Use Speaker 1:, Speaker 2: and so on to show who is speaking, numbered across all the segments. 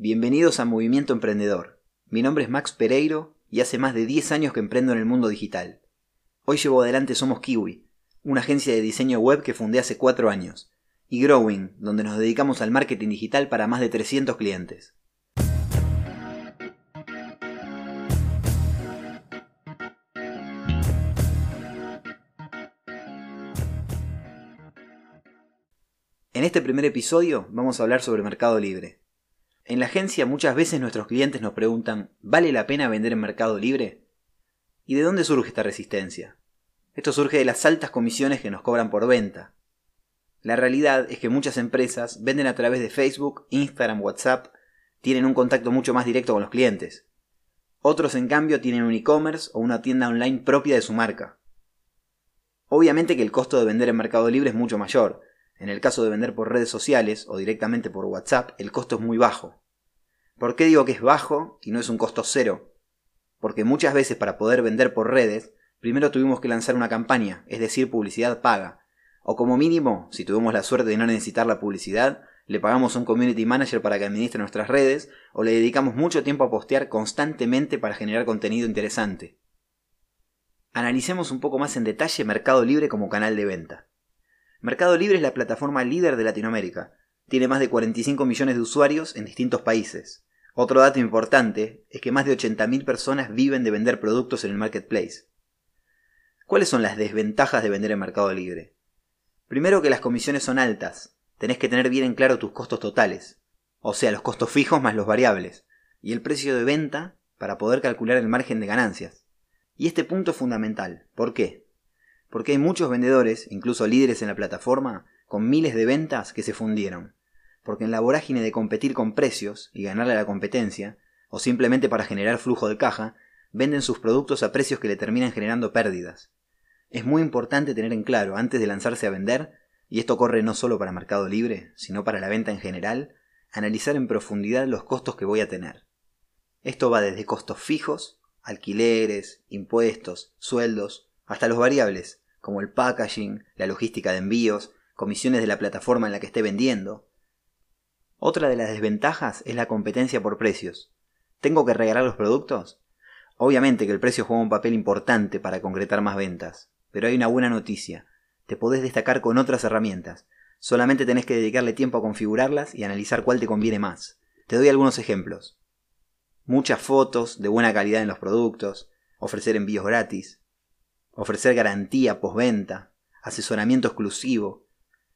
Speaker 1: Bienvenidos a Movimiento Emprendedor. Mi nombre es Max Pereiro y hace más de 10 años que emprendo en el mundo digital. Hoy llevo adelante Somos Kiwi, una agencia de diseño web que fundé hace 4 años, y Growing, donde nos dedicamos al marketing digital para más de 300 clientes. En este primer episodio vamos a hablar sobre Mercado Libre. En la agencia muchas veces nuestros clientes nos preguntan, ¿vale la pena vender en Mercado Libre? ¿Y de dónde surge esta resistencia? Esto surge de las altas comisiones que nos cobran por venta. La realidad es que muchas empresas venden a través de Facebook, Instagram, WhatsApp, tienen un contacto mucho más directo con los clientes. Otros, en cambio, tienen un e-commerce o una tienda online propia de su marca. Obviamente que el costo de vender en Mercado Libre es mucho mayor, en el caso de vender por redes sociales o directamente por WhatsApp, el costo es muy bajo. ¿Por qué digo que es bajo y no es un costo cero? Porque muchas veces para poder vender por redes, primero tuvimos que lanzar una campaña, es decir, publicidad paga. O como mínimo, si tuvimos la suerte de no necesitar la publicidad, le pagamos a un community manager para que administre nuestras redes, o le dedicamos mucho tiempo a postear constantemente para generar contenido interesante. Analicemos un poco más en detalle Mercado Libre como canal de venta. Mercado Libre es la plataforma líder de Latinoamérica. Tiene más de 45 millones de usuarios en distintos países. Otro dato importante es que más de 80.000 personas viven de vender productos en el marketplace. ¿Cuáles son las desventajas de vender en Mercado Libre? Primero que las comisiones son altas. Tenés que tener bien en claro tus costos totales, o sea, los costos fijos más los variables, y el precio de venta para poder calcular el margen de ganancias. Y este punto es fundamental. ¿Por qué? Porque hay muchos vendedores, incluso líderes en la plataforma, con miles de ventas que se fundieron, porque en la vorágine de competir con precios y ganarle a la competencia, o simplemente para generar flujo de caja, venden sus productos a precios que le terminan generando pérdidas. Es muy importante tener en claro, antes de lanzarse a vender, y esto corre no solo para Mercado Libre, sino para la venta en general, analizar en profundidad los costos que voy a tener. Esto va desde costos fijos, alquileres, impuestos, sueldos, hasta los variables, como el packaging, la logística de envíos, comisiones de la plataforma en la que esté vendiendo. Otra de las desventajas es la competencia por precios. ¿Tengo que regalar los productos? Obviamente que el precio juega un papel importante para concretar más ventas, pero hay una buena noticia. Te podés destacar con otras herramientas. Solamente tenés que dedicarle tiempo a configurarlas y analizar cuál te conviene más. Te doy algunos ejemplos. Muchas fotos de buena calidad en los productos, ofrecer envíos gratis, ofrecer garantía postventa, asesoramiento exclusivo.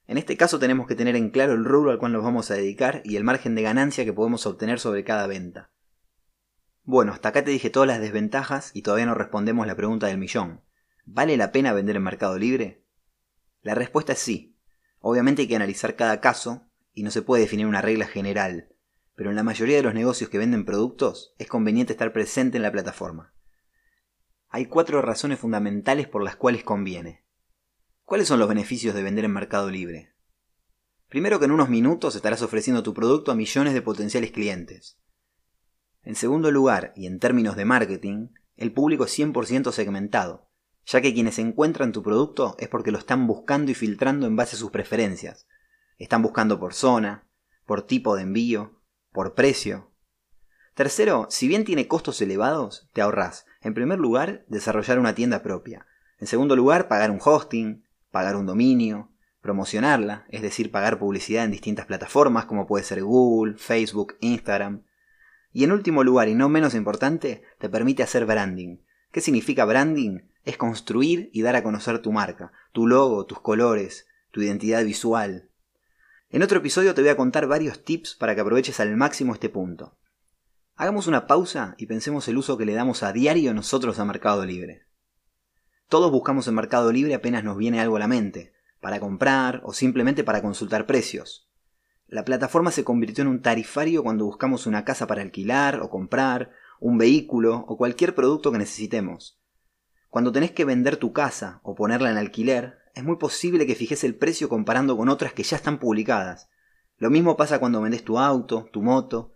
Speaker 1: En este caso tenemos que tener en claro el rubro al cual nos vamos a dedicar y el margen de ganancia que podemos obtener sobre cada venta. Bueno, hasta acá te dije todas las desventajas y todavía no respondemos la pregunta del millón. ¿Vale la pena vender en Mercado Libre? La respuesta es sí. Obviamente hay que analizar cada caso y no se puede definir una regla general, pero en la mayoría de los negocios que venden productos es conveniente estar presente en la plataforma hay cuatro razones fundamentales por las cuales conviene. ¿Cuáles son los beneficios de vender en Mercado Libre? Primero que en unos minutos estarás ofreciendo tu producto a millones de potenciales clientes. En segundo lugar, y en términos de marketing, el público es 100% segmentado, ya que quienes encuentran tu producto es porque lo están buscando y filtrando en base a sus preferencias. Están buscando por zona, por tipo de envío, por precio, Tercero, si bien tiene costos elevados, te ahorras, en primer lugar, desarrollar una tienda propia. En segundo lugar, pagar un hosting, pagar un dominio, promocionarla, es decir, pagar publicidad en distintas plataformas como puede ser Google, Facebook, Instagram. Y en último lugar, y no menos importante, te permite hacer branding. ¿Qué significa branding? Es construir y dar a conocer tu marca, tu logo, tus colores, tu identidad visual. En otro episodio te voy a contar varios tips para que aproveches al máximo este punto. Hagamos una pausa y pensemos el uso que le damos a diario nosotros a Mercado Libre. Todos buscamos en Mercado Libre apenas nos viene algo a la mente, para comprar o simplemente para consultar precios. La plataforma se convirtió en un tarifario cuando buscamos una casa para alquilar o comprar, un vehículo o cualquier producto que necesitemos. Cuando tenés que vender tu casa o ponerla en alquiler, es muy posible que fijes el precio comparando con otras que ya están publicadas. Lo mismo pasa cuando vendes tu auto, tu moto,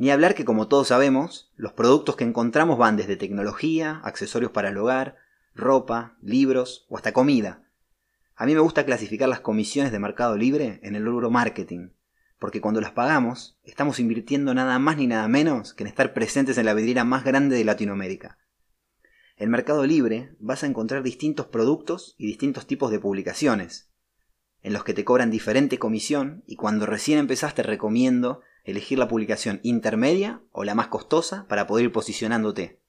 Speaker 1: ni hablar que, como todos sabemos, los productos que encontramos van desde tecnología, accesorios para el hogar, ropa, libros o hasta comida. A mí me gusta clasificar las comisiones de Mercado Libre en el rubro marketing, porque cuando las pagamos, estamos invirtiendo nada más ni nada menos que en estar presentes en la vidriera más grande de Latinoamérica. En Mercado Libre vas a encontrar distintos productos y distintos tipos de publicaciones, en los que te cobran diferente comisión y cuando recién empezás te recomiendo elegir la publicación intermedia o la más costosa para poder ir posicionándote.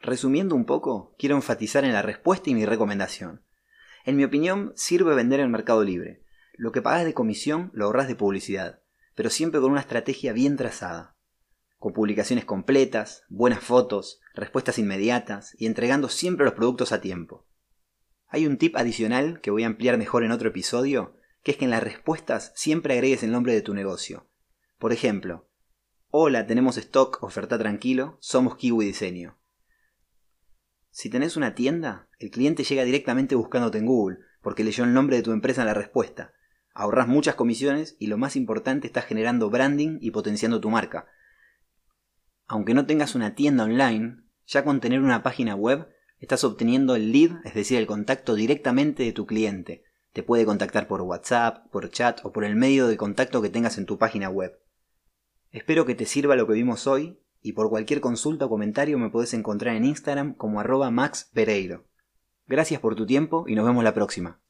Speaker 1: Resumiendo un poco, quiero enfatizar en la respuesta y mi recomendación. En mi opinión, sirve vender en Mercado Libre, lo que pagas de comisión lo ahorras de publicidad, pero siempre con una estrategia bien trazada. Con publicaciones completas, buenas fotos, respuestas inmediatas y entregando siempre los productos a tiempo. Hay un tip adicional que voy a ampliar mejor en otro episodio, que es que en las respuestas siempre agregues el nombre de tu negocio. Por ejemplo, hola, tenemos stock, oferta tranquilo, somos Kiwi Diseño. Si tenés una tienda, el cliente llega directamente buscándote en Google, porque leyó el nombre de tu empresa en la respuesta, ahorras muchas comisiones y lo más importante, estás generando branding y potenciando tu marca. Aunque no tengas una tienda online, ya con tener una página web estás obteniendo el lead, es decir, el contacto directamente de tu cliente. Te puede contactar por WhatsApp, por chat o por el medio de contacto que tengas en tu página web. Espero que te sirva lo que vimos hoy y por cualquier consulta o comentario me puedes encontrar en Instagram como arroba Max Pereiro. Gracias por tu tiempo y nos vemos la próxima.